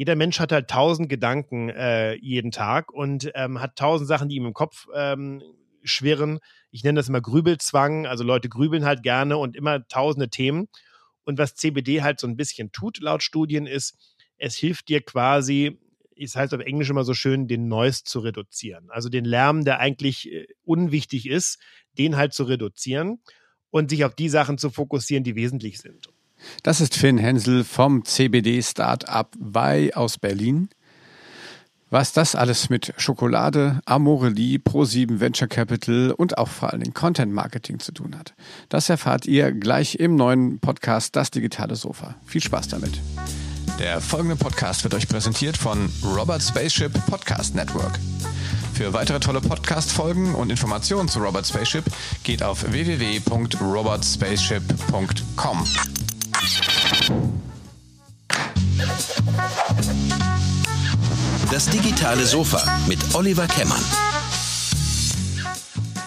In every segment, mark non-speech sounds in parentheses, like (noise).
jeder Mensch hat halt tausend Gedanken äh, jeden Tag und ähm, hat tausend Sachen, die ihm im Kopf ähm, schwirren. Ich nenne das immer Grübelzwang. Also Leute grübeln halt gerne und immer tausende Themen. Und was CBD halt so ein bisschen tut, laut Studien, ist, es hilft dir quasi, es heißt auf Englisch immer so schön, den Noise zu reduzieren. Also den Lärm, der eigentlich äh, unwichtig ist, den halt zu reduzieren und sich auf die Sachen zu fokussieren, die wesentlich sind. Das ist Finn Hensel vom CBD-Startup Wei aus Berlin. Was das alles mit Schokolade, Amorelie, Pro7 Venture Capital und auch vor Dingen Content Marketing zu tun hat, das erfahrt ihr gleich im neuen Podcast Das digitale Sofa. Viel Spaß damit. Der folgende Podcast wird euch präsentiert von Robert Spaceship Podcast Network. Für weitere tolle Podcast-Folgen und Informationen zu Robert Spaceship geht auf www.robertspaceship.com. Das digitale Sofa mit Oliver Kemmern.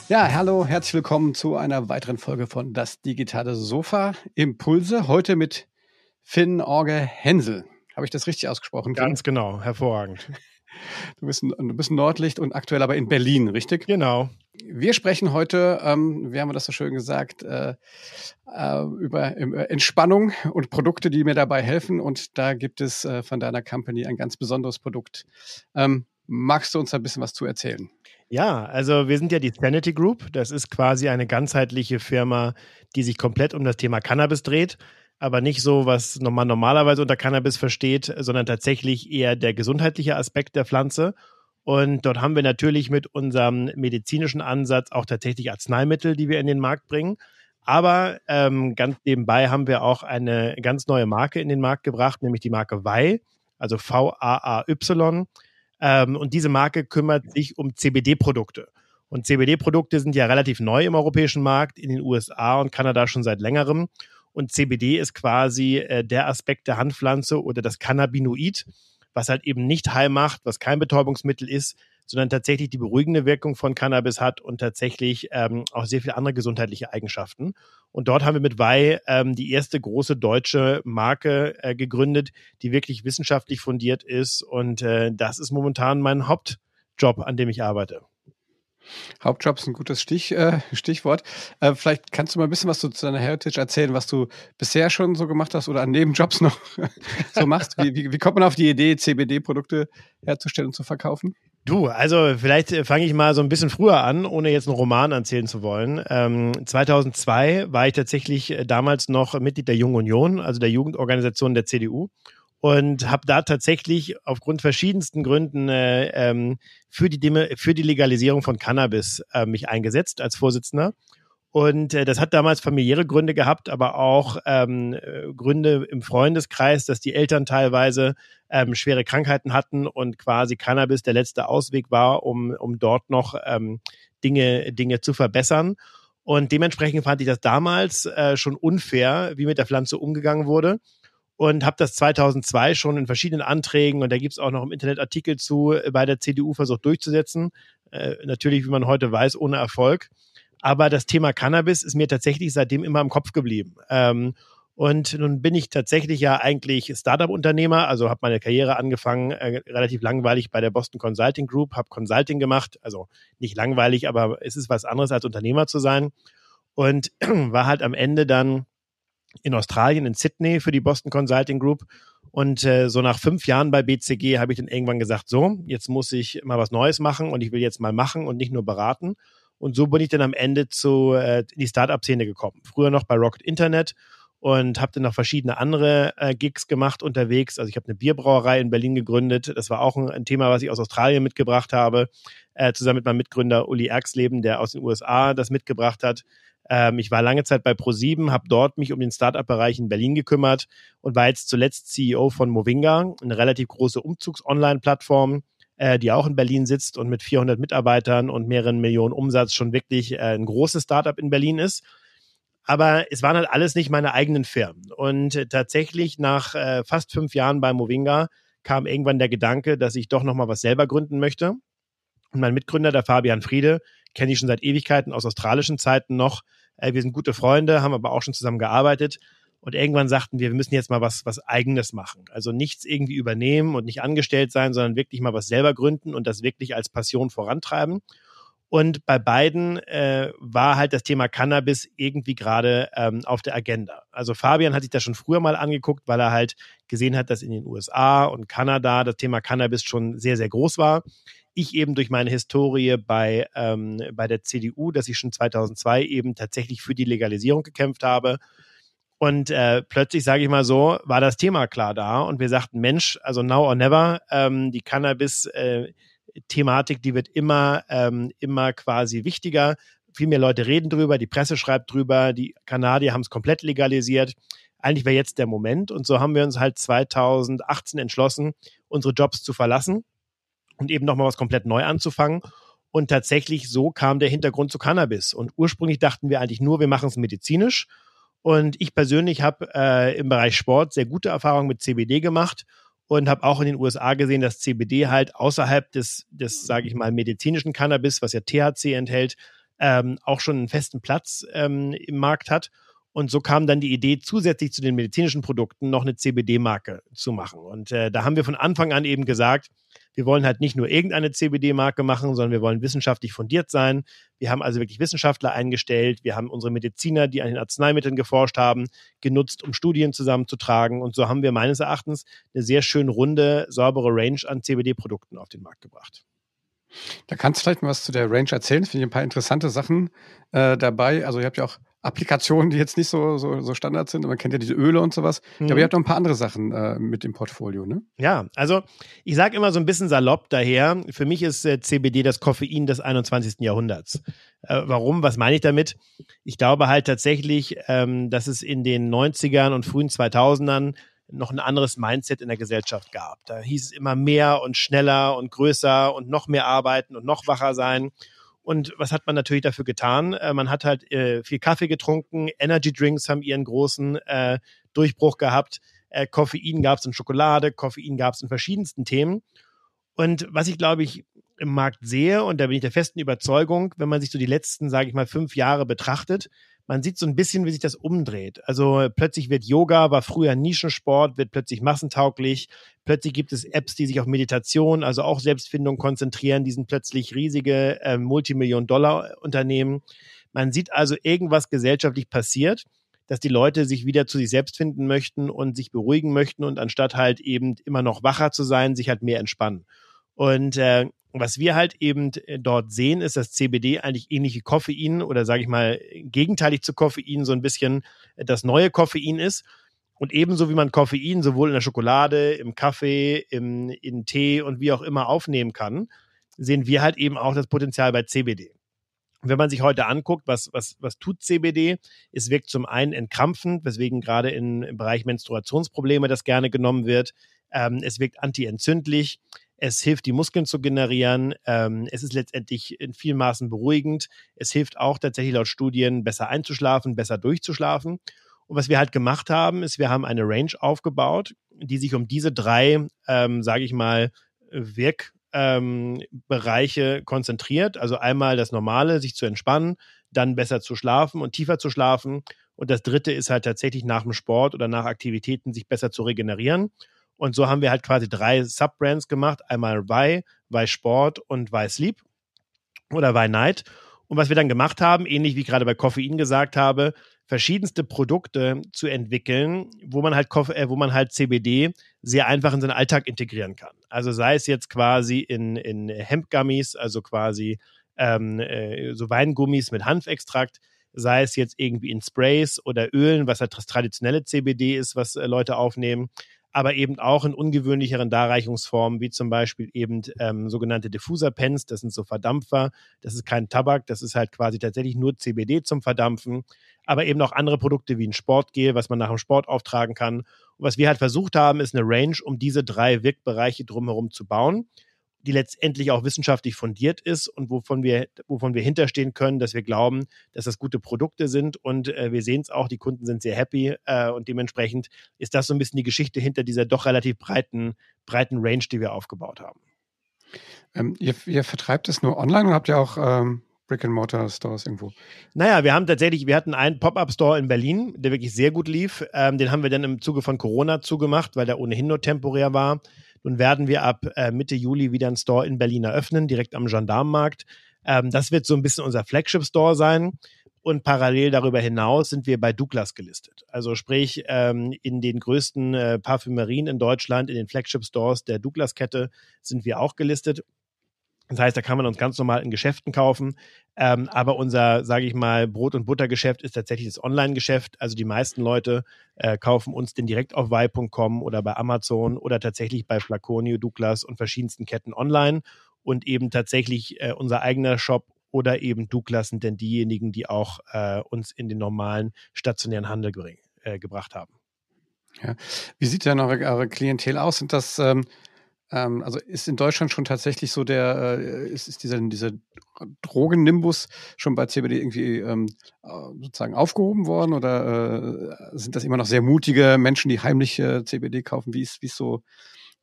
Ja, hallo, herzlich willkommen zu einer weiteren Folge von Das digitale Sofa. Impulse. Heute mit Finn Orge Hensel. Habe ich das richtig ausgesprochen? Ganz genau, hervorragend. Du bist, ein, du bist ein Nordlicht und aktuell aber in Berlin, richtig? Genau. Wir sprechen heute, ähm, wie haben wir das so schön gesagt, äh, äh, über äh, Entspannung und Produkte, die mir dabei helfen. Und da gibt es äh, von deiner Company ein ganz besonderes Produkt. Ähm, magst du uns ein bisschen was zu erzählen? Ja, also wir sind ja die Sanity Group. Das ist quasi eine ganzheitliche Firma, die sich komplett um das Thema Cannabis dreht aber nicht so, was man normalerweise unter Cannabis versteht, sondern tatsächlich eher der gesundheitliche Aspekt der Pflanze. Und dort haben wir natürlich mit unserem medizinischen Ansatz auch tatsächlich Arzneimittel, die wir in den Markt bringen. Aber ähm, ganz nebenbei haben wir auch eine ganz neue Marke in den Markt gebracht, nämlich die Marke Vai, also V-A-A-Y. Ähm, und diese Marke kümmert sich um CBD-Produkte. Und CBD-Produkte sind ja relativ neu im europäischen Markt, in den USA und Kanada schon seit längerem. Und CBD ist quasi äh, der Aspekt der Handpflanze oder das Cannabinoid, was halt eben nicht heil macht, was kein Betäubungsmittel ist, sondern tatsächlich die beruhigende Wirkung von Cannabis hat und tatsächlich ähm, auch sehr viele andere gesundheitliche Eigenschaften. Und dort haben wir mit Wei ähm, die erste große deutsche Marke äh, gegründet, die wirklich wissenschaftlich fundiert ist. Und äh, das ist momentan mein Hauptjob, an dem ich arbeite. Hauptjob ist ein gutes Stich, äh, (laughs) Stichwort. Äh, vielleicht kannst du mal ein bisschen was zu, deiner Heritage erzählen, was du bisher schon so gemacht hast oder an Nebenjobs (laughs) noch so machst. Wie, wie, wie kommt man auf die Idee, CBD-Produkte herzustellen und zu verkaufen? Du, also vielleicht äh, fange ich mal so ein bisschen früher an, ohne jetzt einen Roman erzählen zu wollen. Ähm, 2002 war ich tatsächlich äh, damals noch Mitglied der Jungen Union, also der Jugendorganisation der CDU und habe da tatsächlich aufgrund verschiedensten Gründen äh, ähm, für, die Deme für die Legalisierung von Cannabis äh, mich eingesetzt als Vorsitzender. Und äh, das hat damals familiäre Gründe gehabt, aber auch ähm, äh, Gründe im Freundeskreis, dass die Eltern teilweise ähm, schwere Krankheiten hatten und quasi Cannabis der letzte Ausweg war, um, um dort noch ähm, Dinge, Dinge zu verbessern. Und dementsprechend fand ich das damals äh, schon unfair, wie mit der Pflanze umgegangen wurde und habe das 2002 schon in verschiedenen Anträgen und da gibt es auch noch im Internet Artikel zu äh, bei der CDU versucht durchzusetzen. Äh, natürlich, wie man heute weiß, ohne Erfolg. Aber das Thema Cannabis ist mir tatsächlich seitdem immer im Kopf geblieben. Ähm, und nun bin ich tatsächlich ja eigentlich Startup-Unternehmer, also habe meine Karriere angefangen, äh, relativ langweilig bei der Boston Consulting Group, habe Consulting gemacht, also nicht langweilig, aber es ist was anderes als Unternehmer zu sein. Und (clears throat) war halt am Ende dann in Australien, in Sydney für die Boston Consulting Group. Und äh, so nach fünf Jahren bei BCG habe ich dann irgendwann gesagt, so, jetzt muss ich mal was Neues machen und ich will jetzt mal machen und nicht nur beraten. Und so bin ich dann am Ende zu äh, in die Startup-Szene gekommen. Früher noch bei Rocket Internet und habe dann noch verschiedene andere äh, Gigs gemacht unterwegs. Also ich habe eine Bierbrauerei in Berlin gegründet. Das war auch ein, ein Thema, was ich aus Australien mitgebracht habe, äh, zusammen mit meinem Mitgründer Uli Erxleben, der aus den USA das mitgebracht hat. Ähm, ich war lange Zeit bei Pro7, habe dort mich um den Startup-Bereich in Berlin gekümmert und war jetzt zuletzt CEO von Movinga, eine relativ große Umzugs-Online-Plattform, äh, die auch in Berlin sitzt und mit 400 Mitarbeitern und mehreren Millionen Umsatz schon wirklich äh, ein großes Startup in Berlin ist. Aber es waren halt alles nicht meine eigenen Firmen. Und äh, tatsächlich nach äh, fast fünf Jahren bei Movinga kam irgendwann der Gedanke, dass ich doch nochmal was selber gründen möchte. Und mein Mitgründer, der Fabian Friede, kenne ich schon seit Ewigkeiten aus australischen Zeiten noch. Äh, wir sind gute Freunde, haben aber auch schon zusammen gearbeitet. Und irgendwann sagten wir, wir müssen jetzt mal was, was Eigenes machen. Also nichts irgendwie übernehmen und nicht angestellt sein, sondern wirklich mal was selber gründen und das wirklich als Passion vorantreiben. Und bei beiden äh, war halt das Thema Cannabis irgendwie gerade ähm, auf der Agenda. Also Fabian hat sich das schon früher mal angeguckt, weil er halt gesehen hat, dass in den USA und Kanada das Thema Cannabis schon sehr, sehr groß war. Ich eben durch meine Historie bei, ähm, bei der CDU, dass ich schon 2002 eben tatsächlich für die Legalisierung gekämpft habe. Und äh, plötzlich, sage ich mal so, war das Thema klar da und wir sagten, Mensch, also now or never, ähm, die Cannabis äh, die wird immer, ähm, immer quasi wichtiger. Viel mehr Leute reden drüber, die Presse schreibt drüber, die Kanadier haben es komplett legalisiert. Eigentlich wäre jetzt der Moment. Und so haben wir uns halt 2018 entschlossen, unsere Jobs zu verlassen und eben nochmal was komplett neu anzufangen. Und tatsächlich so kam der Hintergrund zu Cannabis. Und ursprünglich dachten wir eigentlich nur, wir machen es medizinisch. Und ich persönlich habe äh, im Bereich Sport sehr gute Erfahrungen mit CBD gemacht und habe auch in den USA gesehen, dass CBD halt außerhalb des, des sage ich mal, medizinischen Cannabis, was ja THC enthält, ähm, auch schon einen festen Platz ähm, im Markt hat. Und so kam dann die Idee, zusätzlich zu den medizinischen Produkten noch eine CBD-Marke zu machen. Und äh, da haben wir von Anfang an eben gesagt, wir wollen halt nicht nur irgendeine CBD-Marke machen, sondern wir wollen wissenschaftlich fundiert sein. Wir haben also wirklich Wissenschaftler eingestellt. Wir haben unsere Mediziner, die an den Arzneimitteln geforscht haben, genutzt, um Studien zusammenzutragen. Und so haben wir meines Erachtens eine sehr schön runde, saubere Range an CBD-Produkten auf den Markt gebracht. Da kannst du vielleicht mal was zu der Range erzählen. Finde ich ein paar interessante Sachen äh, dabei. Also ihr habt ja auch Applikationen, die jetzt nicht so, so, so Standard sind. Man kennt ja diese Öle und sowas. Mhm. Aber ihr habt noch ein paar andere Sachen äh, mit dem Portfolio, ne? Ja, also ich sage immer so ein bisschen salopp daher, für mich ist äh, CBD das Koffein des 21. Jahrhunderts. Äh, warum? Was meine ich damit? Ich glaube halt tatsächlich, ähm, dass es in den 90ern und frühen 2000ern noch ein anderes Mindset in der Gesellschaft gab. Da hieß es immer mehr und schneller und größer und noch mehr arbeiten und noch wacher sein. Und was hat man natürlich dafür getan? Äh, man hat halt äh, viel Kaffee getrunken, Energy Drinks haben ihren großen äh, Durchbruch gehabt, äh, Koffein gab es in Schokolade, Koffein gab es in verschiedensten Themen. Und was ich glaube ich im Markt sehe, und da bin ich der festen Überzeugung, wenn man sich so die letzten, sage ich mal, fünf Jahre betrachtet, man sieht so ein bisschen, wie sich das umdreht. Also plötzlich wird Yoga, war früher Nischensport, wird plötzlich massentauglich. Plötzlich gibt es Apps, die sich auf Meditation, also auch Selbstfindung konzentrieren. Die sind plötzlich riesige äh, Multimillion-Dollar-Unternehmen. Man sieht also, irgendwas gesellschaftlich passiert, dass die Leute sich wieder zu sich selbst finden möchten und sich beruhigen möchten und anstatt halt eben immer noch wacher zu sein, sich halt mehr entspannen. Und äh, was wir halt eben äh, dort sehen, ist, dass CBD eigentlich ähnlich wie Koffein oder sage ich mal gegenteilig zu Koffein so ein bisschen äh, das neue Koffein ist. Und ebenso wie man Koffein sowohl in der Schokolade, im Kaffee, im, in Tee und wie auch immer aufnehmen kann, sehen wir halt eben auch das Potenzial bei CBD. wenn man sich heute anguckt, was, was, was tut CBD? Es wirkt zum einen entkrampfend, weswegen gerade im Bereich Menstruationsprobleme das gerne genommen wird. Ähm, es wirkt antientzündlich es hilft, die Muskeln zu generieren. Ähm, es ist letztendlich in vielen Maßen beruhigend. Es hilft auch tatsächlich laut Studien besser einzuschlafen, besser durchzuschlafen. Und was wir halt gemacht haben, ist, wir haben eine Range aufgebaut, die sich um diese drei, ähm, sage ich mal, Wirkbereiche ähm, konzentriert. Also einmal das Normale, sich zu entspannen, dann besser zu schlafen und tiefer zu schlafen. Und das dritte ist halt tatsächlich nach dem Sport oder nach Aktivitäten sich besser zu regenerieren. Und so haben wir halt quasi drei Subbrands gemacht. Einmal Y, Y Sport und Y Sleep oder Y Night. Und was wir dann gemacht haben, ähnlich wie ich gerade bei Koffein gesagt habe, verschiedenste Produkte zu entwickeln, wo man halt äh, wo man halt CBD sehr einfach in seinen Alltag integrieren kann. Also sei es jetzt quasi in, in Hemp-Gummies, also quasi ähm, äh, so Weingummis mit Hanfextrakt, sei es jetzt irgendwie in Sprays oder Ölen, was halt das traditionelle CBD ist, was äh, Leute aufnehmen, aber eben auch in ungewöhnlicheren Darreichungsformen, wie zum Beispiel eben ähm, sogenannte Diffuser-Pens, das sind so Verdampfer, das ist kein Tabak, das ist halt quasi tatsächlich nur CBD zum Verdampfen, aber eben auch andere Produkte wie ein Sportgel, was man nach dem Sport auftragen kann. Und was wir halt versucht haben, ist eine Range, um diese drei Wirkbereiche drumherum zu bauen die letztendlich auch wissenschaftlich fundiert ist und wovon wir, wovon wir hinterstehen können, dass wir glauben, dass das gute Produkte sind und äh, wir sehen es auch, die Kunden sind sehr happy äh, und dementsprechend ist das so ein bisschen die Geschichte hinter dieser doch relativ breiten, breiten Range, die wir aufgebaut haben. Ähm, ihr, ihr, vertreibt es nur online oder habt ihr auch ähm, Brick-and-Mortar-Stores irgendwo? Naja, wir haben tatsächlich, wir hatten einen Pop-Up-Store in Berlin, der wirklich sehr gut lief. Ähm, den haben wir dann im Zuge von Corona zugemacht, weil der ohnehin nur temporär war. Nun werden wir ab äh, Mitte Juli wieder einen Store in Berlin eröffnen, direkt am Gendarmenmarkt. Ähm, das wird so ein bisschen unser Flagship-Store sein. Und parallel darüber hinaus sind wir bei Douglas gelistet. Also sprich, ähm, in den größten äh, Parfümerien in Deutschland, in den Flagship-Stores der Douglas-Kette sind wir auch gelistet. Das heißt, da kann man uns ganz normal in Geschäften kaufen. Ähm, aber unser, sage ich mal, Brot- und Buttergeschäft ist tatsächlich das Online-Geschäft. Also die meisten Leute äh, kaufen uns den direkt auf Weih.com oder bei Amazon oder tatsächlich bei Flaconio, Douglas und verschiedensten Ketten online. Und eben tatsächlich äh, unser eigener Shop oder eben Douglas sind denn diejenigen, die auch äh, uns in den normalen stationären Handel bring, äh, gebracht haben. Ja. Wie sieht denn eure, eure Klientel aus? Sind das, ähm, ähm, also ist in Deutschland schon tatsächlich so der, äh, ist, ist dieser, dieser Drogennimbus schon bei CBD irgendwie ähm, äh, sozusagen aufgehoben worden oder äh, sind das immer noch sehr mutige Menschen, die heimlich äh, CBD kaufen? Wie ist, wie ist so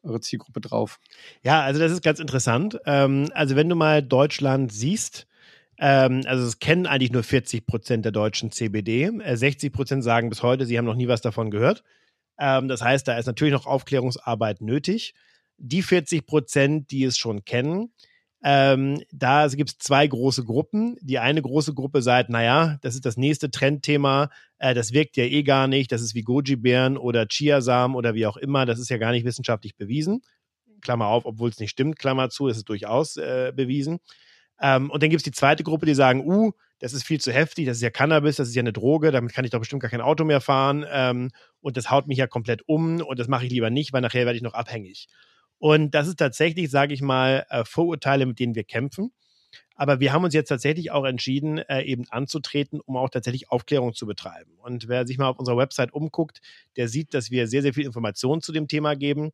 eure Zielgruppe drauf? Ja, also das ist ganz interessant. Ähm, also wenn du mal Deutschland siehst, ähm, also es kennen eigentlich nur 40 Prozent der Deutschen CBD. Äh, 60 Prozent sagen bis heute, sie haben noch nie was davon gehört. Ähm, das heißt, da ist natürlich noch Aufklärungsarbeit nötig. Die 40 Prozent, die es schon kennen, ähm, da gibt es zwei große Gruppen. Die eine große Gruppe sagt, naja, das ist das nächste Trendthema, äh, das wirkt ja eh gar nicht, das ist wie Goji-Bären oder Chiasamen oder wie auch immer, das ist ja gar nicht wissenschaftlich bewiesen. Klammer auf, obwohl es nicht stimmt, Klammer zu, ist es durchaus äh, bewiesen. Ähm, und dann gibt es die zweite Gruppe, die sagen, uh, das ist viel zu heftig, das ist ja Cannabis, das ist ja eine Droge, damit kann ich doch bestimmt gar kein Auto mehr fahren ähm, und das haut mich ja komplett um und das mache ich lieber nicht, weil nachher werde ich noch abhängig. Und das ist tatsächlich, sage ich mal, äh, Vorurteile, mit denen wir kämpfen. Aber wir haben uns jetzt tatsächlich auch entschieden, äh, eben anzutreten, um auch tatsächlich Aufklärung zu betreiben. Und wer sich mal auf unserer Website umguckt, der sieht, dass wir sehr, sehr viel Informationen zu dem Thema geben.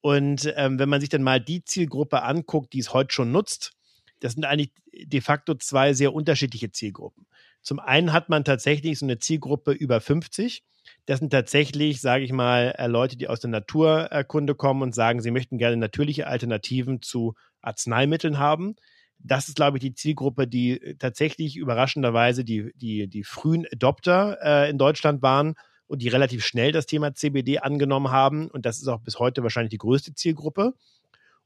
Und ähm, wenn man sich dann mal die Zielgruppe anguckt, die es heute schon nutzt, das sind eigentlich de facto zwei sehr unterschiedliche Zielgruppen. Zum einen hat man tatsächlich so eine Zielgruppe über 50. Das sind tatsächlich, sage ich mal, äh, Leute, die aus der Naturkunde kommen und sagen, sie möchten gerne natürliche Alternativen zu Arzneimitteln haben. Das ist, glaube ich, die Zielgruppe, die äh, tatsächlich überraschenderweise die, die, die frühen Adopter äh, in Deutschland waren und die relativ schnell das Thema CBD angenommen haben. Und das ist auch bis heute wahrscheinlich die größte Zielgruppe.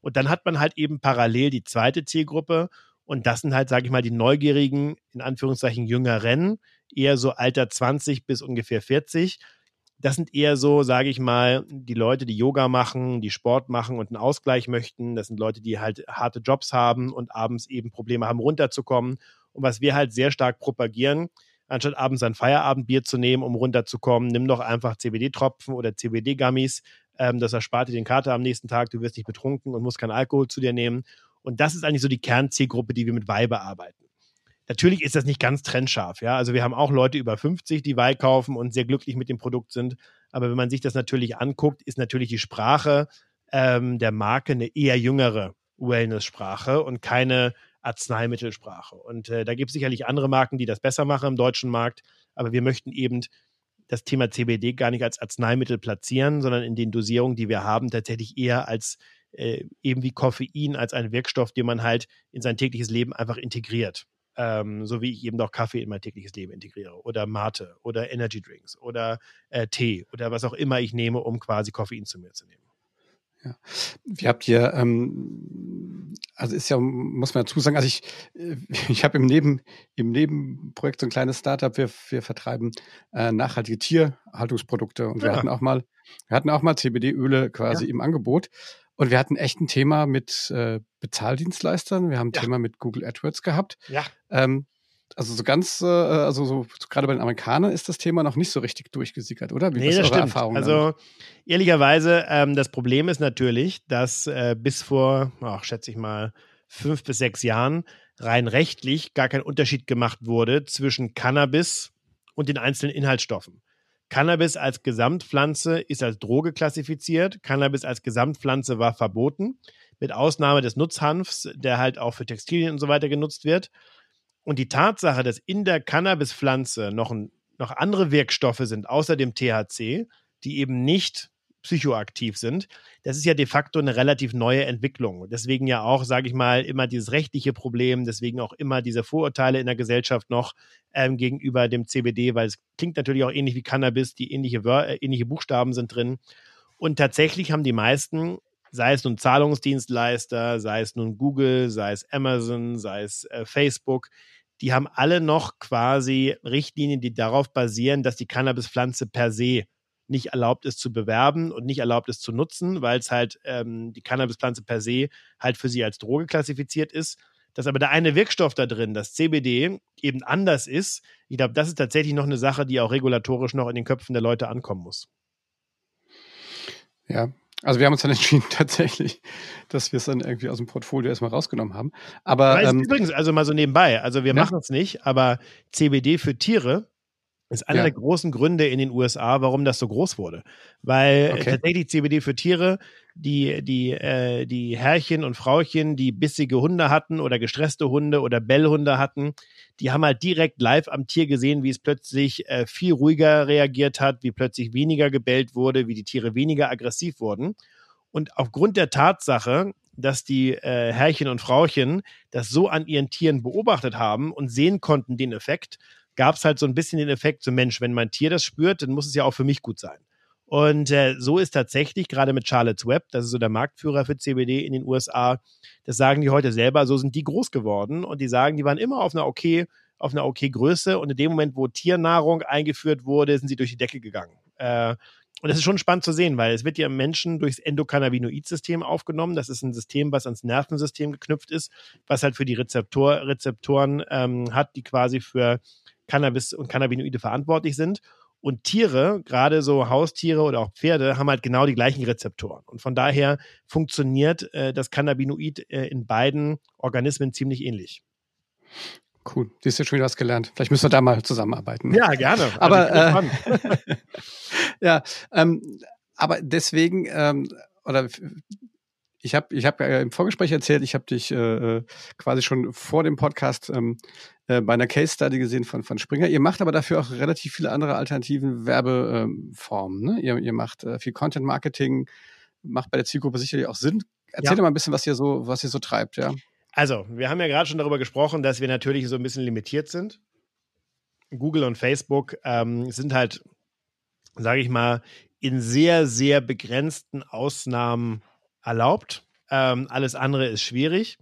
Und dann hat man halt eben parallel die zweite Zielgruppe. Und das sind halt, sage ich mal, die neugierigen, in Anführungszeichen jüngeren, eher so Alter 20 bis ungefähr 40. Das sind eher so, sage ich mal, die Leute, die Yoga machen, die Sport machen und einen Ausgleich möchten. Das sind Leute, die halt harte Jobs haben und abends eben Probleme haben, runterzukommen. Und was wir halt sehr stark propagieren, anstatt abends ein Feierabendbier zu nehmen, um runterzukommen, nimm doch einfach CBD-Tropfen oder CBD-Gummies, ähm, das erspart dir den Kater am nächsten Tag, du wirst nicht betrunken und musst keinen Alkohol zu dir nehmen. Und das ist eigentlich so die Kernzielgruppe, die wir mit Weih bearbeiten. Natürlich ist das nicht ganz trennscharf, ja. Also wir haben auch Leute über 50, die Weih kaufen und sehr glücklich mit dem Produkt sind. Aber wenn man sich das natürlich anguckt, ist natürlich die Sprache ähm, der Marke eine eher jüngere Wellness-Sprache und keine Arzneimittelsprache. Und äh, da gibt es sicherlich andere Marken, die das besser machen im deutschen Markt. Aber wir möchten eben das Thema CBD gar nicht als Arzneimittel platzieren, sondern in den Dosierungen, die wir haben, tatsächlich eher als äh, eben wie Koffein, als einen Wirkstoff, den man halt in sein tägliches Leben einfach integriert. Ähm, so wie ich eben auch Kaffee in mein tägliches Leben integriere oder Mate oder Energy Drinks oder äh, Tee oder was auch immer ich nehme, um quasi Koffein zu mir zu nehmen. Ja. Wie habt ihr, ähm, also ist ja, muss man dazu sagen, also ich, äh, (laughs) ich habe im, Neben, im Nebenprojekt so ein kleines Startup, wir, wir vertreiben äh, nachhaltige Tierhaltungsprodukte und wir hatten auch mal, wir hatten auch mal CBD-Öle quasi ja. im Angebot. Und wir hatten echt ein Thema mit äh, Bezahldienstleistern. Wir haben ein ja. Thema mit Google AdWords gehabt. Ja. Ähm, also so ganz, äh, also so gerade bei den Amerikanern ist das Thema noch nicht so richtig durchgesickert, oder? Wie nee, das stimmt. Erfahrung also damit? ehrlicherweise, ähm, das Problem ist natürlich, dass äh, bis vor, ach, schätze ich mal, fünf bis sechs Jahren rein rechtlich gar kein Unterschied gemacht wurde zwischen Cannabis und den einzelnen Inhaltsstoffen. Cannabis als Gesamtpflanze ist als Droge klassifiziert. Cannabis als Gesamtpflanze war verboten, mit Ausnahme des Nutzhanfs, der halt auch für Textilien und so weiter genutzt wird. Und die Tatsache, dass in der Cannabispflanze noch, noch andere Wirkstoffe sind, außer dem THC, die eben nicht psychoaktiv sind. Das ist ja de facto eine relativ neue Entwicklung. Deswegen ja auch, sage ich mal, immer dieses rechtliche Problem, deswegen auch immer diese Vorurteile in der Gesellschaft noch ähm, gegenüber dem CBD, weil es klingt natürlich auch ähnlich wie Cannabis, die ähnliche, äh, ähnliche Buchstaben sind drin. Und tatsächlich haben die meisten, sei es nun Zahlungsdienstleister, sei es nun Google, sei es Amazon, sei es äh, Facebook, die haben alle noch quasi Richtlinien, die darauf basieren, dass die Cannabispflanze per se nicht erlaubt ist zu bewerben und nicht erlaubt ist zu nutzen, weil es halt ähm, die Cannabispflanze per se halt für sie als Droge klassifiziert ist. Dass aber der eine Wirkstoff da drin, das CBD, eben anders ist, ich glaube, das ist tatsächlich noch eine Sache, die auch regulatorisch noch in den Köpfen der Leute ankommen muss. Ja, also wir haben uns dann (laughs) entschieden tatsächlich, dass wir es dann irgendwie aus dem Portfolio erstmal rausgenommen haben. Aber ähm, übrigens, also mal so nebenbei, also wir ja. machen es nicht, aber CBD für Tiere ist einer ja. der großen Gründe in den USA, warum das so groß wurde. Weil okay. tatsächlich CBD für Tiere, die, die, äh, die Herrchen und Frauchen, die bissige Hunde hatten oder gestresste Hunde oder Bellhunde hatten, die haben halt direkt live am Tier gesehen, wie es plötzlich äh, viel ruhiger reagiert hat, wie plötzlich weniger gebellt wurde, wie die Tiere weniger aggressiv wurden. Und aufgrund der Tatsache, dass die äh, Herrchen und Frauchen das so an ihren Tieren beobachtet haben und sehen konnten, den Effekt, gab es halt so ein bisschen den Effekt, so Mensch, wenn mein Tier das spürt, dann muss es ja auch für mich gut sein. Und äh, so ist tatsächlich gerade mit Charlotte's Web, das ist so der Marktführer für CBD in den USA, das sagen die heute selber, so sind die groß geworden und die sagen, die waren immer auf einer okay, auf einer okay Größe und in dem Moment, wo Tiernahrung eingeführt wurde, sind sie durch die Decke gegangen. Äh, und das ist schon spannend zu sehen, weil es wird ja im Menschen durchs Endokannabinoid-System aufgenommen. Das ist ein System, was ans Nervensystem geknüpft ist, was halt für die Rezeptor Rezeptoren ähm, hat, die quasi für Cannabis und Cannabinoide verantwortlich sind. Und Tiere, gerade so Haustiere oder auch Pferde, haben halt genau die gleichen Rezeptoren. Und von daher funktioniert äh, das Cannabinoid äh, in beiden Organismen ziemlich ähnlich. Cool, siehst du schon wieder was gelernt. Vielleicht müssen wir da mal zusammenarbeiten. Ja, gerne. Also aber äh, (laughs) ja, ähm, aber deswegen ähm, oder ich habe ich hab, im Vorgespräch erzählt, ich habe dich äh, äh, quasi schon vor dem Podcast ähm, äh, bei einer Case Study gesehen von, von Springer. Ihr macht aber dafür auch relativ viele andere alternativen Werbeformen. Ne? Ihr, ihr macht äh, viel Content Marketing, macht bei der Zielgruppe sicherlich auch Sinn. Erzähl ja. mal ein bisschen, was ihr so, was ihr so treibt, ja. Also, wir haben ja gerade schon darüber gesprochen, dass wir natürlich so ein bisschen limitiert sind. Google und Facebook ähm, sind halt, sage ich mal, in sehr, sehr begrenzten Ausnahmen erlaubt. Ähm, alles andere ist schwierig.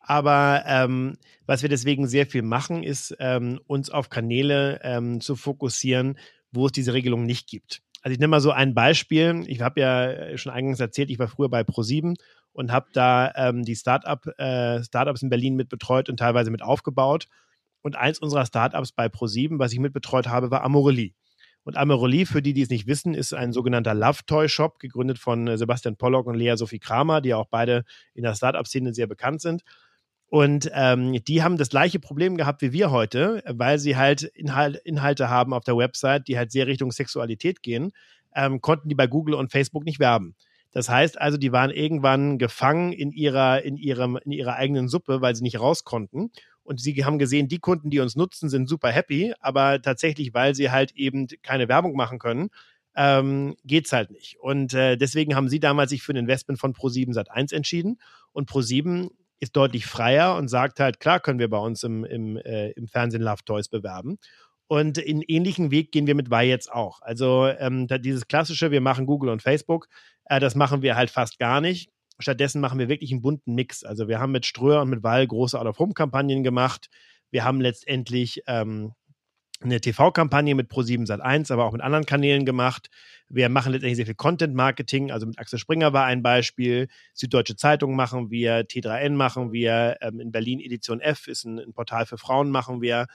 Aber ähm, was wir deswegen sehr viel machen, ist, ähm, uns auf Kanäle ähm, zu fokussieren, wo es diese Regelung nicht gibt. Also ich nehme mal so ein Beispiel. Ich habe ja schon eingangs erzählt, ich war früher bei Pro7 und habe da ähm, die Startup, äh, Startups in Berlin mit betreut und teilweise mit aufgebaut. Und eins unserer Startups bei Pro7, was ich mitbetreut habe, war Amorelie. Und Ameroli, für die, die es nicht wissen, ist ein sogenannter Love Toy Shop, gegründet von äh, Sebastian Pollock und Lea Sophie Kramer, die auch beide in der Startup-Szene sehr bekannt sind. Und ähm, die haben das gleiche Problem gehabt wie wir heute, weil sie halt Inhal Inhalte haben auf der Website, die halt sehr Richtung Sexualität gehen, ähm, konnten die bei Google und Facebook nicht werben. Das heißt also, die waren irgendwann gefangen in ihrer, in ihrem, in ihrer eigenen Suppe, weil sie nicht raus konnten und sie haben gesehen, die Kunden, die uns nutzen, sind super happy, aber tatsächlich, weil sie halt eben keine Werbung machen können, ähm, geht's halt nicht. Und äh, deswegen haben sie damals sich für ein Investment von Pro7 Sat1 entschieden und Pro7 ist deutlich freier und sagt halt, klar können wir bei uns im, im, äh, im Fernsehen Love Toys bewerben. Und in ähnlichen Weg gehen wir mit Wei jetzt auch. Also ähm, dieses klassische, wir machen Google und Facebook, äh, das machen wir halt fast gar nicht. Stattdessen machen wir wirklich einen bunten Mix. Also wir haben mit Ströer und mit Wall große Out-of-Home-Kampagnen gemacht. Wir haben letztendlich ähm, eine TV-Kampagne mit Pro7 Sat1, aber auch mit anderen Kanälen gemacht. Wir machen letztendlich sehr viel Content-Marketing, also mit Axel Springer war ein Beispiel. Süddeutsche Zeitung machen wir, T3N machen wir, ähm, in Berlin Edition F ist ein, ein Portal für Frauen machen wir.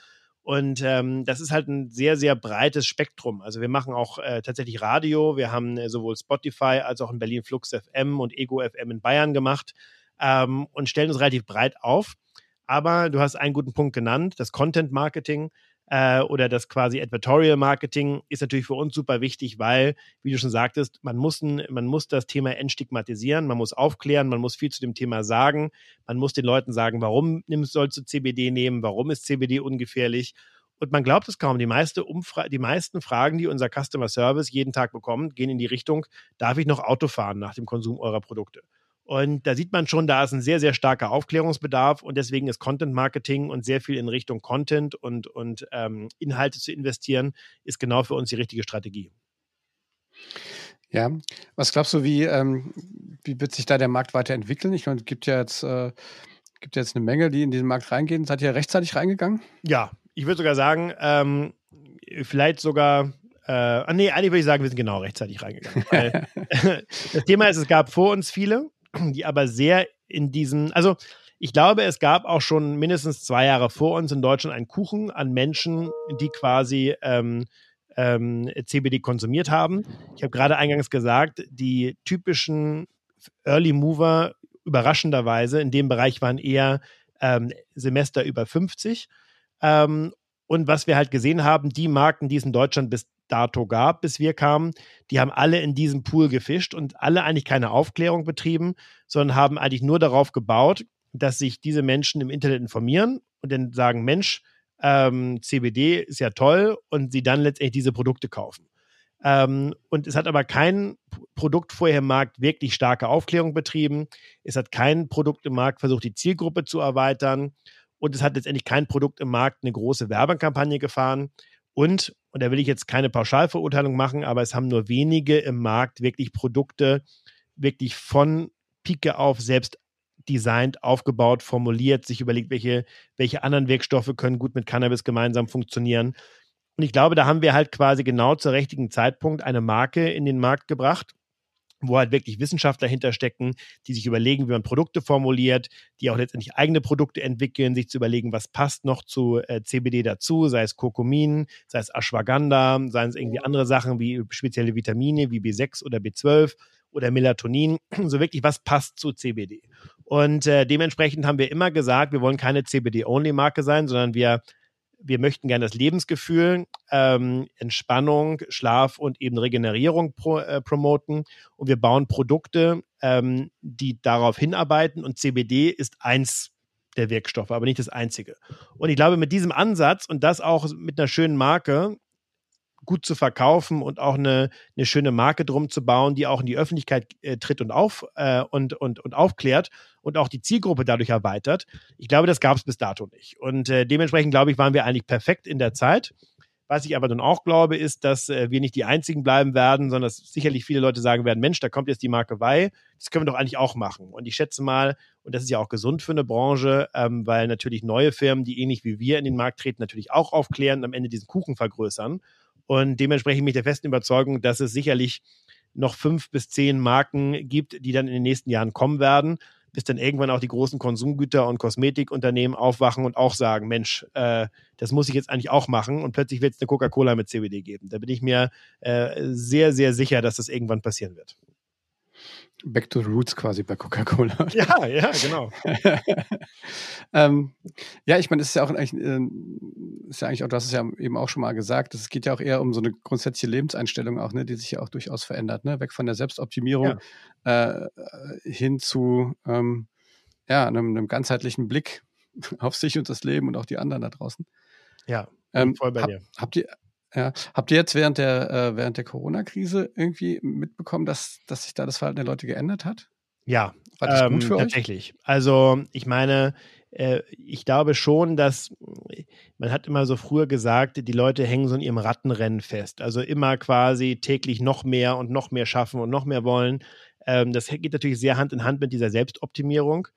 Und ähm, das ist halt ein sehr, sehr breites Spektrum. Also wir machen auch äh, tatsächlich Radio. Wir haben äh, sowohl Spotify als auch in Berlin Flux FM und Ego FM in Bayern gemacht ähm, und stellen uns relativ breit auf. Aber du hast einen guten Punkt genannt, das Content Marketing äh, oder das quasi Advertorial Marketing ist natürlich für uns super wichtig, weil, wie du schon sagtest, man muss, man muss das Thema entstigmatisieren, man muss aufklären, man muss viel zu dem Thema sagen, man muss den Leuten sagen, warum nimmst, sollst du CBD nehmen, warum ist CBD ungefährlich Und man glaubt es kaum, die, meiste Umfra die meisten Fragen, die unser Customer Service jeden Tag bekommt, gehen in die Richtung, darf ich noch Auto fahren nach dem Konsum eurer Produkte? Und da sieht man schon, da ist ein sehr, sehr starker Aufklärungsbedarf und deswegen ist Content Marketing und sehr viel in Richtung Content und, und ähm, Inhalte zu investieren, ist genau für uns die richtige Strategie. Ja, was glaubst du, wie, ähm, wie wird sich da der Markt weiterentwickeln? Ich meine, es gibt ja jetzt, äh, gibt ja jetzt eine Menge, die in diesen Markt reingehen. Seid ihr rechtzeitig reingegangen? Ja, ich würde sogar sagen, ähm, vielleicht sogar äh, ah, nee, eigentlich würde ich sagen, wir sind genau rechtzeitig reingegangen. (laughs) (laughs) das Thema ist, es gab vor uns viele, (clears throat) die aber sehr in diesen, also ich glaube, es gab auch schon mindestens zwei Jahre vor uns in Deutschland einen Kuchen an Menschen, die quasi ähm, ähm, CBD konsumiert haben. Ich habe gerade eingangs gesagt, die typischen Early Mover überraschenderweise in dem Bereich waren eher ähm, Semester über 50. Ähm, und was wir halt gesehen haben, die Marken, die es in Deutschland bis dato gab, bis wir kamen, die haben alle in diesem Pool gefischt und alle eigentlich keine Aufklärung betrieben, sondern haben eigentlich nur darauf gebaut, dass sich diese Menschen im Internet informieren und dann sagen, Mensch, ähm, CBD ist ja toll und sie dann letztendlich diese Produkte kaufen. Ähm, und es hat aber kein Produkt vorher im Markt wirklich starke Aufklärung betrieben. Es hat kein Produkt im Markt versucht, die Zielgruppe zu erweitern. Und es hat letztendlich kein Produkt im Markt eine große Werbekampagne gefahren. Und, und da will ich jetzt keine Pauschalverurteilung machen, aber es haben nur wenige im Markt wirklich Produkte wirklich von Pike auf selbst designt, aufgebaut, formuliert, sich überlegt, welche, welche anderen Wirkstoffe können gut mit Cannabis gemeinsam funktionieren. Und ich glaube, da haben wir halt quasi genau zur richtigen Zeitpunkt eine Marke in den Markt gebracht, wo halt wirklich Wissenschaftler hinterstecken, die sich überlegen, wie man Produkte formuliert, die auch letztendlich eigene Produkte entwickeln, sich zu überlegen, was passt noch zu äh, CBD dazu, sei es Kurkumin, sei es Ashwagandha, seien es irgendwie andere Sachen wie spezielle Vitamine wie B6 oder B12 oder Melatonin, (clears throat) so wirklich, was passt zu CBD. Und äh, dementsprechend haben wir immer gesagt, wir wollen keine CBD-Only-Marke sein, sondern wir wir möchten gerne das Lebensgefühl, ähm, Entspannung, Schlaf und eben Regenerierung pro, äh, promoten. Und wir bauen Produkte, ähm, die darauf hinarbeiten. Und CBD ist eins der Wirkstoffe, aber nicht das einzige. Und ich glaube, mit diesem Ansatz und das auch mit einer schönen Marke gut zu verkaufen und auch eine, eine schöne Marke drum zu bauen, die auch in die Öffentlichkeit äh, tritt und, auf, äh, und, und, und aufklärt und auch die Zielgruppe dadurch erweitert. Ich glaube, das gab es bis dato nicht. Und äh, dementsprechend, glaube ich, waren wir eigentlich perfekt in der Zeit. Was ich aber dann auch glaube, ist, dass äh, wir nicht die Einzigen bleiben werden, sondern dass sicherlich viele Leute sagen werden, Mensch, da kommt jetzt die Marke Wei, das können wir doch eigentlich auch machen. Und ich schätze mal, und das ist ja auch gesund für eine Branche, ähm, weil natürlich neue Firmen, die ähnlich wie wir in den Markt treten, natürlich auch aufklären und am Ende diesen Kuchen vergrößern. Und dementsprechend ich der festen Überzeugung, dass es sicherlich noch fünf bis zehn Marken gibt, die dann in den nächsten Jahren kommen werden, bis dann irgendwann auch die großen Konsumgüter- und Kosmetikunternehmen aufwachen und auch sagen, Mensch, äh, das muss ich jetzt eigentlich auch machen und plötzlich wird es eine Coca-Cola mit CBD geben. Da bin ich mir äh, sehr, sehr sicher, dass das irgendwann passieren wird. Back to the Roots quasi bei Coca-Cola. (laughs) Ja, ja, genau. (laughs) ähm, ja, ich meine, es ist ja auch eigentlich, äh, ist ja eigentlich auch, du hast es ja eben auch schon mal gesagt, es geht ja auch eher um so eine grundsätzliche Lebenseinstellung auch, ne, die sich ja auch durchaus verändert, ne? Weg von der Selbstoptimierung ja. äh, hin zu ähm, ja, einem, einem, ganzheitlichen Blick (laughs) auf sich und das Leben und auch die anderen da draußen. Ja, ähm, voll bei hab, dir. Habt ihr, ja. Habt ihr jetzt während der, äh, während der Corona-Krise irgendwie mitbekommen, dass, dass sich da das Verhalten der Leute geändert hat? Ja, War das ähm, gut für tatsächlich. Euch? Also ich meine, äh, ich glaube schon, dass man hat immer so früher gesagt, die Leute hängen so in ihrem Rattenrennen fest. Also immer quasi täglich noch mehr und noch mehr schaffen und noch mehr wollen. Ähm, das geht natürlich sehr Hand in Hand mit dieser Selbstoptimierung.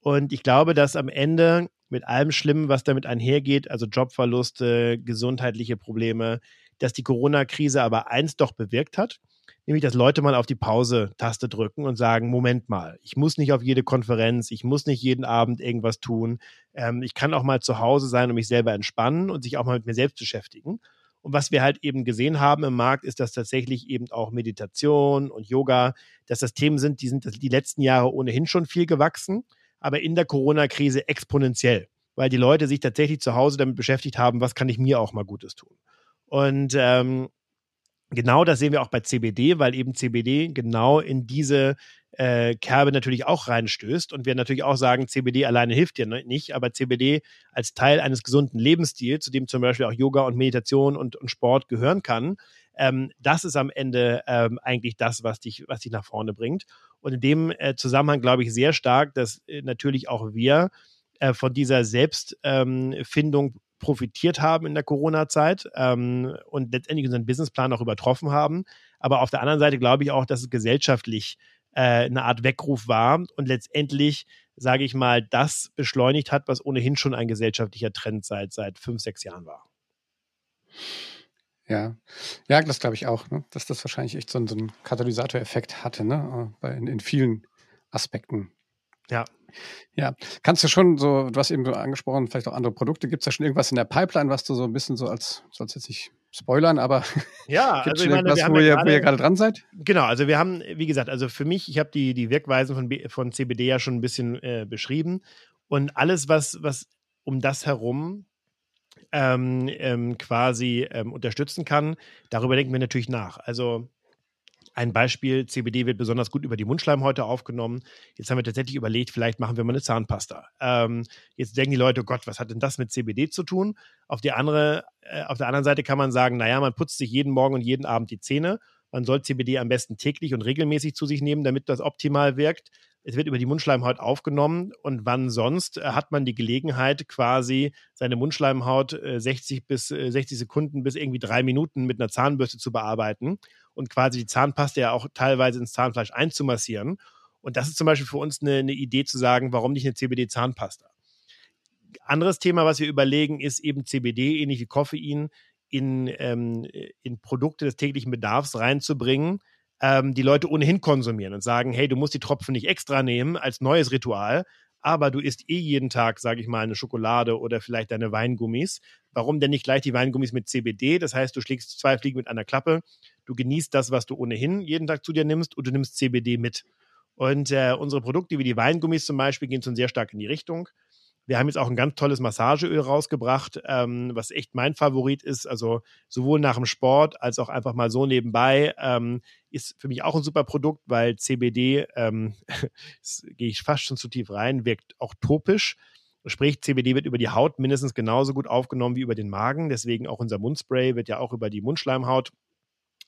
Und ich glaube, dass am Ende mit allem Schlimmen, was damit einhergeht, also Jobverluste, gesundheitliche Probleme, dass die Corona-Krise aber eins doch bewirkt hat, nämlich dass Leute mal auf die Pause-Taste drücken und sagen, Moment mal, ich muss nicht auf jede Konferenz, ich muss nicht jeden Abend irgendwas tun, ähm, ich kann auch mal zu Hause sein und mich selber entspannen und sich auch mal mit mir selbst beschäftigen. Und was wir halt eben gesehen haben im Markt, ist, dass tatsächlich eben auch Meditation und Yoga, dass das Themen sind, die sind die letzten Jahre ohnehin schon viel gewachsen aber in der Corona-Krise exponentiell, weil die Leute sich tatsächlich zu Hause damit beschäftigt haben, was kann ich mir auch mal Gutes tun. Und ähm, genau das sehen wir auch bei CBD, weil eben CBD genau in diese äh, Kerbe natürlich auch reinstößt und wir natürlich auch sagen, CBD alleine hilft dir nicht, aber CBD als Teil eines gesunden Lebensstils, zu dem zum Beispiel auch Yoga und Meditation und, und Sport gehören kann, ähm, das ist am Ende ähm, eigentlich das, was dich, was dich nach vorne bringt. Und in dem äh, Zusammenhang glaube ich sehr stark, dass äh, natürlich auch wir äh, von dieser Selbstfindung ähm, profitiert haben in der Corona-Zeit ähm, und letztendlich unseren Businessplan auch übertroffen haben. Aber auf der anderen Seite glaube ich auch, dass es gesellschaftlich äh, eine Art Weckruf war und letztendlich, sage ich mal, das beschleunigt hat, was ohnehin schon ein gesellschaftlicher Trend seit, seit fünf, sechs Jahren war. Ja, ja, das glaube ich auch, ne? dass das wahrscheinlich echt so, ein, so einen Katalysatoreffekt hatte, ne? in, in vielen Aspekten. Ja. Ja, kannst du schon so, du hast eben so angesprochen, vielleicht auch andere Produkte. Gibt es da schon irgendwas in der Pipeline, was du so ein bisschen so als, soll jetzt nicht spoilern, aber (laughs) ja, gibt also schon irgendwas, meine, wo, ja ihr, wo ihr gerade dran seid? Genau, also wir haben, wie gesagt, also für mich, ich habe die, die Wirkweisen von, von CBD ja schon ein bisschen äh, beschrieben und alles, was, was um das herum ähm, ähm, quasi ähm, unterstützen kann, darüber denken wir natürlich nach. Also ein Beispiel, CBD wird besonders gut über die Mundschleimhäute aufgenommen. Jetzt haben wir tatsächlich überlegt, vielleicht machen wir mal eine Zahnpasta. Ähm, jetzt denken die Leute, Gott, was hat denn das mit CBD zu tun? Auf, die andere, äh, auf der anderen Seite kann man sagen, naja, man putzt sich jeden Morgen und jeden Abend die Zähne. Man soll CBD am besten täglich und regelmäßig zu sich nehmen, damit das optimal wirkt. Es wird über die Mundschleimhaut aufgenommen und wann sonst äh, hat man die Gelegenheit, quasi seine Mundschleimhaut 60 äh, bis 60 Sekunden bis irgendwie drei Minuten mit einer Zahnbürste zu bearbeiten und quasi die Zahnpasta ja auch teilweise ins Zahnfleisch einzumassieren. Und das ist zum Beispiel für uns eine, eine Idee zu sagen, warum nicht eine CBD-Zahnpasta? Anderes Thema, was wir überlegen, ist eben CBD, ähnlich wie Koffein, in, ähm, in Produkte des täglichen Bedarfs reinzubringen, ähm, die Leute ohnehin konsumieren und sagen, hey, du musst die Tropfen nicht extra nehmen als neues Ritual, aber du isst eh jeden Tag, sage ich mal, eine Schokolade oder vielleicht deine Weingummis. Warum denn nicht gleich die Weingummis mit CBD? Das heißt, du schlägst zwei Fliegen mit einer Klappe. Du genießt das, was du ohnehin jeden Tag zu dir nimmst und du nimmst CBD mit. Und äh, unsere Produkte wie die Weingummis zum Beispiel gehen schon sehr stark in die Richtung. Wir haben jetzt auch ein ganz tolles Massageöl rausgebracht, ähm, was echt mein Favorit ist. Also sowohl nach dem Sport als auch einfach mal so nebenbei. Ähm, ist für mich auch ein super Produkt, weil CBD, ähm, (laughs) gehe ich fast schon zu tief rein, wirkt auch topisch. Sprich, CBD wird über die Haut mindestens genauso gut aufgenommen wie über den Magen. Deswegen auch unser Mundspray wird ja auch über die Mundschleimhaut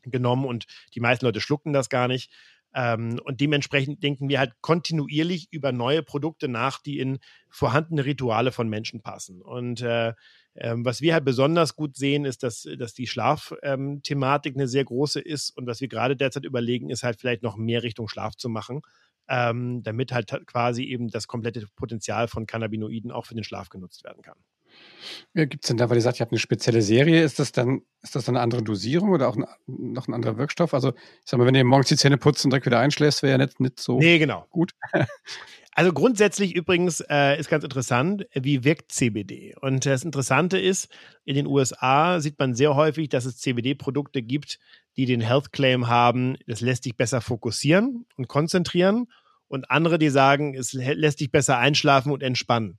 genommen und die meisten Leute schlucken das gar nicht. Ähm, und dementsprechend denken wir halt kontinuierlich über neue Produkte nach, die in vorhandene Rituale von Menschen passen. Und äh, äh, was wir halt besonders gut sehen, ist, dass, dass die Schlafthematik ähm, eine sehr große ist. Und was wir gerade derzeit überlegen, ist halt vielleicht noch mehr Richtung Schlaf zu machen. Ähm, damit halt quasi eben das komplette Potenzial von Cannabinoiden auch für den Schlaf genutzt werden kann. Gibt es denn da, weil ihr sagt, ihr habt eine spezielle Serie, ist das dann, ist das dann eine andere Dosierung oder auch ein, noch ein anderer Wirkstoff? Also, ich sag mal, wenn ihr morgens die Zähne putzt und direkt wieder einschläfst, wäre ja nicht, nicht so nee, genau. gut. (laughs) Also grundsätzlich übrigens äh, ist ganz interessant, wie wirkt CBD? Und das Interessante ist, in den USA sieht man sehr häufig, dass es CBD-Produkte gibt, die den Health Claim haben, das lässt dich besser fokussieren und konzentrieren. Und andere, die sagen, es lässt dich besser einschlafen und entspannen.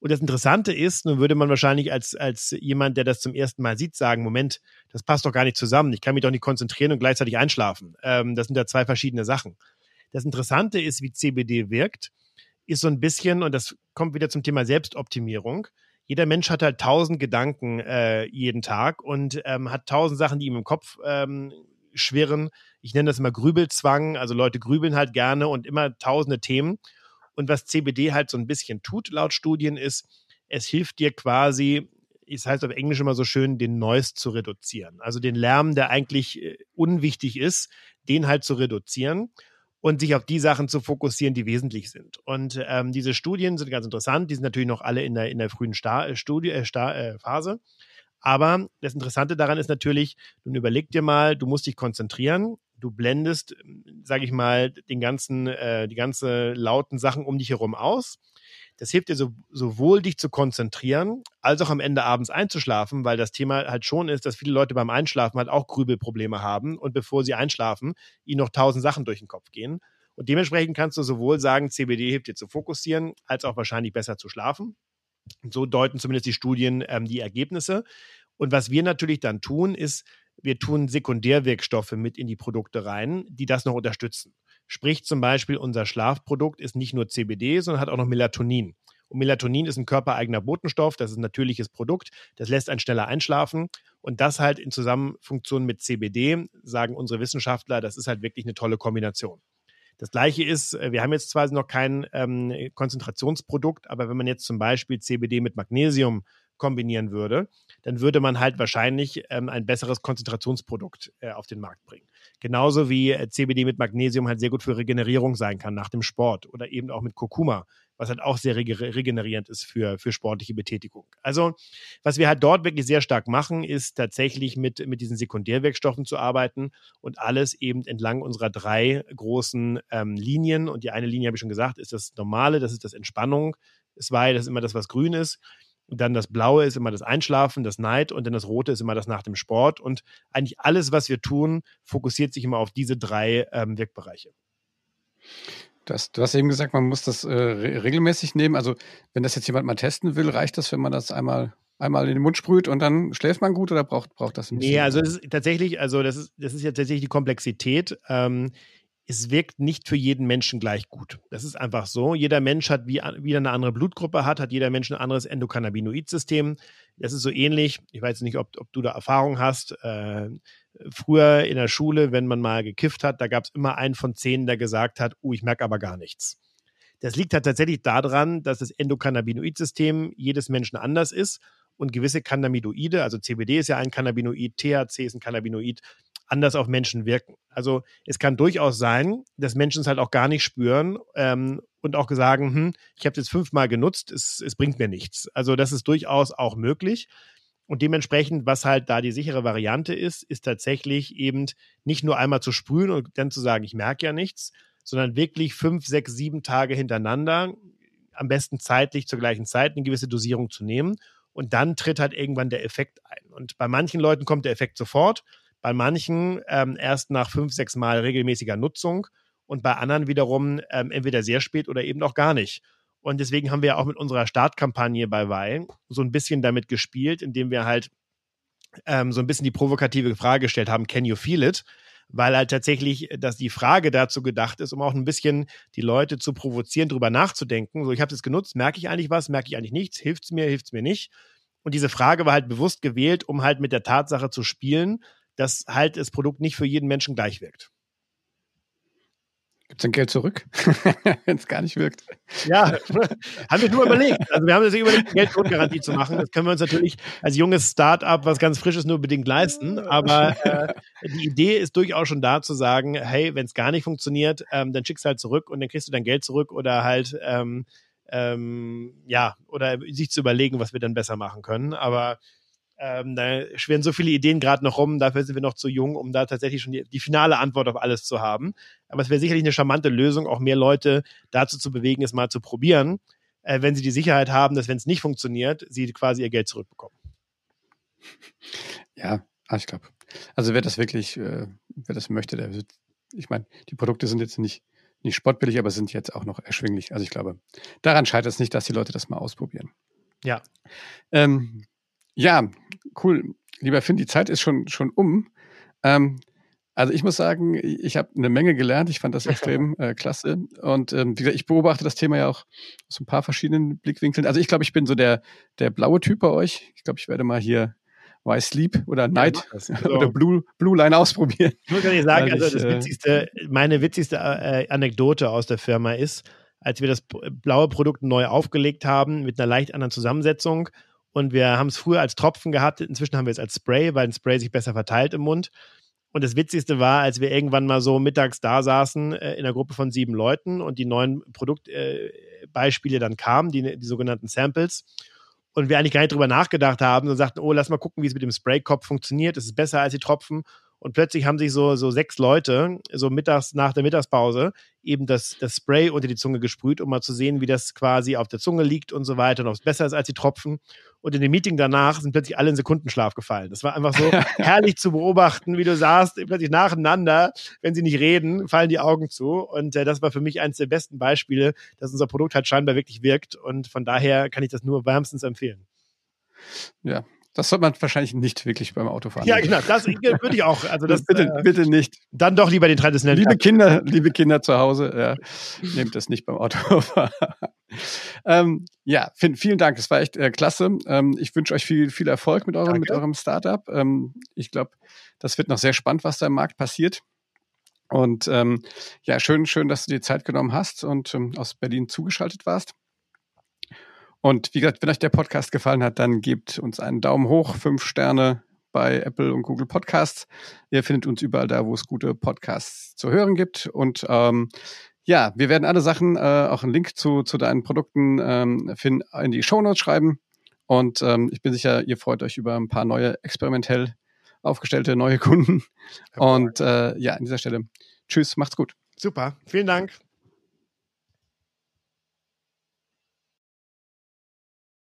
Und das Interessante ist, nun würde man wahrscheinlich als, als jemand, der das zum ersten Mal sieht, sagen, Moment, das passt doch gar nicht zusammen. Ich kann mich doch nicht konzentrieren und gleichzeitig einschlafen. Ähm, das sind ja zwei verschiedene Sachen. Das Interessante ist, wie CBD wirkt, ist so ein bisschen, und das kommt wieder zum Thema Selbstoptimierung. Jeder Mensch hat halt tausend Gedanken äh, jeden Tag und ähm, hat tausend Sachen, die ihm im Kopf ähm, schwirren. Ich nenne das immer Grübelzwang. Also Leute grübeln halt gerne und immer tausende Themen. Und was CBD halt so ein bisschen tut, laut Studien, ist, es hilft dir quasi, es heißt auf Englisch immer so schön, den Noise zu reduzieren. Also den Lärm, der eigentlich äh, unwichtig ist, den halt zu reduzieren und sich auf die Sachen zu fokussieren, die wesentlich sind. Und ähm, diese Studien sind ganz interessant. Die sind natürlich noch alle in der, in der frühen Star, äh, Studie, äh, Star, äh, Phase. Aber das Interessante daran ist natürlich, nun überleg dir mal, du musst dich konzentrieren du blendest, sage ich mal, den ganzen, äh, die ganze lauten Sachen um dich herum aus. Das hilft dir so, sowohl dich zu konzentrieren, als auch am Ende abends einzuschlafen, weil das Thema halt schon ist, dass viele Leute beim Einschlafen halt auch Grübelprobleme haben und bevor sie einschlafen, ihnen noch tausend Sachen durch den Kopf gehen. Und dementsprechend kannst du sowohl sagen, CBD hilft dir zu fokussieren, als auch wahrscheinlich besser zu schlafen. So deuten zumindest die Studien ähm, die Ergebnisse. Und was wir natürlich dann tun, ist, wir tun Sekundärwirkstoffe mit in die Produkte rein, die das noch unterstützen. Sprich zum Beispiel, unser Schlafprodukt ist nicht nur CBD, sondern hat auch noch Melatonin. Und Melatonin ist ein körpereigener Botenstoff, das ist ein natürliches Produkt, das lässt einen schneller einschlafen. Und das halt in Zusammenfunktion mit CBD, sagen unsere Wissenschaftler, das ist halt wirklich eine tolle Kombination. Das gleiche ist, äh, wir haben jetzt zwar noch kein ähm, Konzentrationsprodukt, aber wenn man jetzt zum Beispiel CBD mit Magnesium kombinieren würde, dann würde man halt wahrscheinlich ähm, ein besseres Konzentrationsprodukt äh, auf den Markt bringen. Genauso wie äh, CBD mit Magnesium halt sehr gut für Regenerierung sein kann nach dem Sport oder eben auch mit Kurkuma, was halt auch sehr regenerierend ist für, für sportliche Betätigung. Also, was wir halt dort wirklich sehr stark machen, ist tatsächlich mit, mit diesen Sekundärwirkstoffen zu arbeiten und alles eben entlang unserer drei großen ähm, Linien. Und die eine Linie, habe ich schon gesagt, ist das Normale, das ist das Entspannung. War das ist immer das, was grün ist. Dann das Blaue ist immer das Einschlafen, das Neid und dann das Rote ist immer das nach dem Sport. Und eigentlich alles, was wir tun, fokussiert sich immer auf diese drei ähm, Wirkbereiche. Das, du hast eben gesagt, man muss das äh, re regelmäßig nehmen. Also wenn das jetzt jemand mal testen will, reicht das, wenn man das einmal einmal in den Mund sprüht und dann schläft man gut oder braucht, braucht das ein bisschen? Nee, also das ist tatsächlich, also das ist, das ist ja tatsächlich die Komplexität. Ähm, es wirkt nicht für jeden Menschen gleich gut. Das ist einfach so. Jeder Mensch hat wie wieder eine andere Blutgruppe hat, hat jeder Mensch ein anderes Endokannabinoid-System. Das ist so ähnlich. Ich weiß nicht, ob, ob du da Erfahrung hast. Äh, früher in der Schule, wenn man mal gekifft hat, da gab es immer einen von zehn, der gesagt hat, uh, ich merke aber gar nichts. Das liegt halt tatsächlich daran, dass das Endokannabinoid-System jedes Menschen anders ist und gewisse Cannabinoide, also CBD ist ja ein Cannabinoid, THC ist ein Cannabinoid, anders auf Menschen wirken. Also es kann durchaus sein, dass Menschen es halt auch gar nicht spüren ähm, und auch sagen, hm, ich habe es jetzt fünfmal genutzt, es, es bringt mir nichts. Also das ist durchaus auch möglich. Und dementsprechend, was halt da die sichere Variante ist, ist tatsächlich eben nicht nur einmal zu sprühen und dann zu sagen, ich merke ja nichts, sondern wirklich fünf, sechs, sieben Tage hintereinander, am besten zeitlich zur gleichen Zeit eine gewisse Dosierung zu nehmen. Und dann tritt halt irgendwann der Effekt ein. Und bei manchen Leuten kommt der Effekt sofort bei manchen ähm, erst nach fünf, sechs Mal regelmäßiger Nutzung und bei anderen wiederum ähm, entweder sehr spät oder eben auch gar nicht. Und deswegen haben wir auch mit unserer Startkampagne bei Weil so ein bisschen damit gespielt, indem wir halt ähm, so ein bisschen die provokative Frage gestellt haben, can you feel it? Weil halt tatsächlich, dass die Frage dazu gedacht ist, um auch ein bisschen die Leute zu provozieren, drüber nachzudenken. So, ich habe es genutzt, merke ich eigentlich was, merke ich eigentlich nichts, hilft es mir, hilft es mir nicht? Und diese Frage war halt bewusst gewählt, um halt mit der Tatsache zu spielen, dass halt das Produkt nicht für jeden Menschen gleich wirkt. Gibt es dann Geld zurück, (laughs) wenn es gar nicht wirkt? Ja, (laughs) haben wir nur überlegt. Also wir haben uns überlegt, Geldgrundgarantie zu machen. Das können wir uns natürlich als junges Start-up, was ganz Frisches, nur bedingt leisten. Aber äh, die Idee ist durchaus schon da zu sagen, hey, wenn es gar nicht funktioniert, ähm, dann schickst du halt zurück und dann kriegst du dein Geld zurück oder halt ähm, ähm, ja, oder sich zu überlegen, was wir dann besser machen können. Aber ähm, da schwirren so viele Ideen gerade noch rum, dafür sind wir noch zu jung, um da tatsächlich schon die, die finale Antwort auf alles zu haben. Aber es wäre sicherlich eine charmante Lösung, auch mehr Leute dazu zu bewegen, es mal zu probieren, äh, wenn sie die Sicherheit haben, dass wenn es nicht funktioniert, sie quasi ihr Geld zurückbekommen. Ja, ah, ich glaube. Also wer das wirklich, äh, wer das möchte, der wird, ich meine, die Produkte sind jetzt nicht, nicht spottbillig, aber sind jetzt auch noch erschwinglich. Also ich glaube, daran scheitert es nicht, dass die Leute das mal ausprobieren. Ja. Ähm, ja, cool. Lieber Finn, die Zeit ist schon, schon um. Ähm, also ich muss sagen, ich habe eine Menge gelernt. Ich fand das extrem (laughs) äh, klasse. Und ähm, wie gesagt, ich beobachte das Thema ja auch aus ein paar verschiedenen Blickwinkeln. Also ich glaube, ich bin so der, der blaue Typ bei euch. Ich glaube, ich werde mal hier Why Sleep oder Night ja, (laughs) oder Blue, Blue Line ausprobieren. Ich muss ehrlich sagen, also das äh, witzigste, meine witzigste äh, Anekdote aus der Firma ist, als wir das blaue Produkt neu aufgelegt haben mit einer leicht anderen Zusammensetzung und wir haben es früher als Tropfen gehabt, inzwischen haben wir es als Spray, weil ein Spray sich besser verteilt im Mund. Und das Witzigste war, als wir irgendwann mal so mittags da saßen äh, in einer Gruppe von sieben Leuten und die neuen Produktbeispiele äh, dann kamen, die, die sogenannten Samples. Und wir eigentlich gar nicht drüber nachgedacht haben und sagten, oh, lass mal gucken, wie es mit dem Spraykopf funktioniert. Das ist besser als die Tropfen. Und plötzlich haben sich so, so sechs Leute, so mittags nach der Mittagspause, eben das, das Spray unter die Zunge gesprüht, um mal zu sehen, wie das quasi auf der Zunge liegt und so weiter und ob es besser ist als die Tropfen. Und in dem Meeting danach sind plötzlich alle in Sekundenschlaf gefallen. Das war einfach so (laughs) herrlich zu beobachten, wie du sahst, plötzlich nacheinander, wenn sie nicht reden, fallen die Augen zu. Und äh, das war für mich eines der besten Beispiele, dass unser Produkt halt scheinbar wirklich wirkt. Und von daher kann ich das nur wärmstens empfehlen. Ja, das sollte man wahrscheinlich nicht wirklich beim Autofahren. Ja, genau, das würde ich auch. Also das, bitte, äh, bitte nicht. Dann doch lieber den traditionellen. Liebe Kinder, liebe Kinder zu Hause, ja, nehmt das nicht beim Autofahren. ähm, ja, vielen Dank. Es war echt äh, klasse. Ähm, ich wünsche euch viel, viel Erfolg mit eurem, mit eurem Startup. Ähm, ich glaube, das wird noch sehr spannend, was da im Markt passiert. Und ähm, ja, schön, schön, dass du dir Zeit genommen hast und ähm, aus Berlin zugeschaltet warst. Und wie gesagt, wenn euch der Podcast gefallen hat, dann gebt uns einen Daumen hoch, fünf Sterne bei Apple und Google Podcasts. Ihr findet uns überall da, wo es gute Podcasts zu hören gibt. Und ähm, ja, wir werden alle Sachen, äh, auch einen Link zu, zu deinen Produkten ähm, in die Show Notes schreiben. Und ähm, ich bin sicher, ihr freut euch über ein paar neue experimentell aufgestellte neue Kunden. Und äh, ja, an dieser Stelle, tschüss, macht's gut. Super, vielen Dank.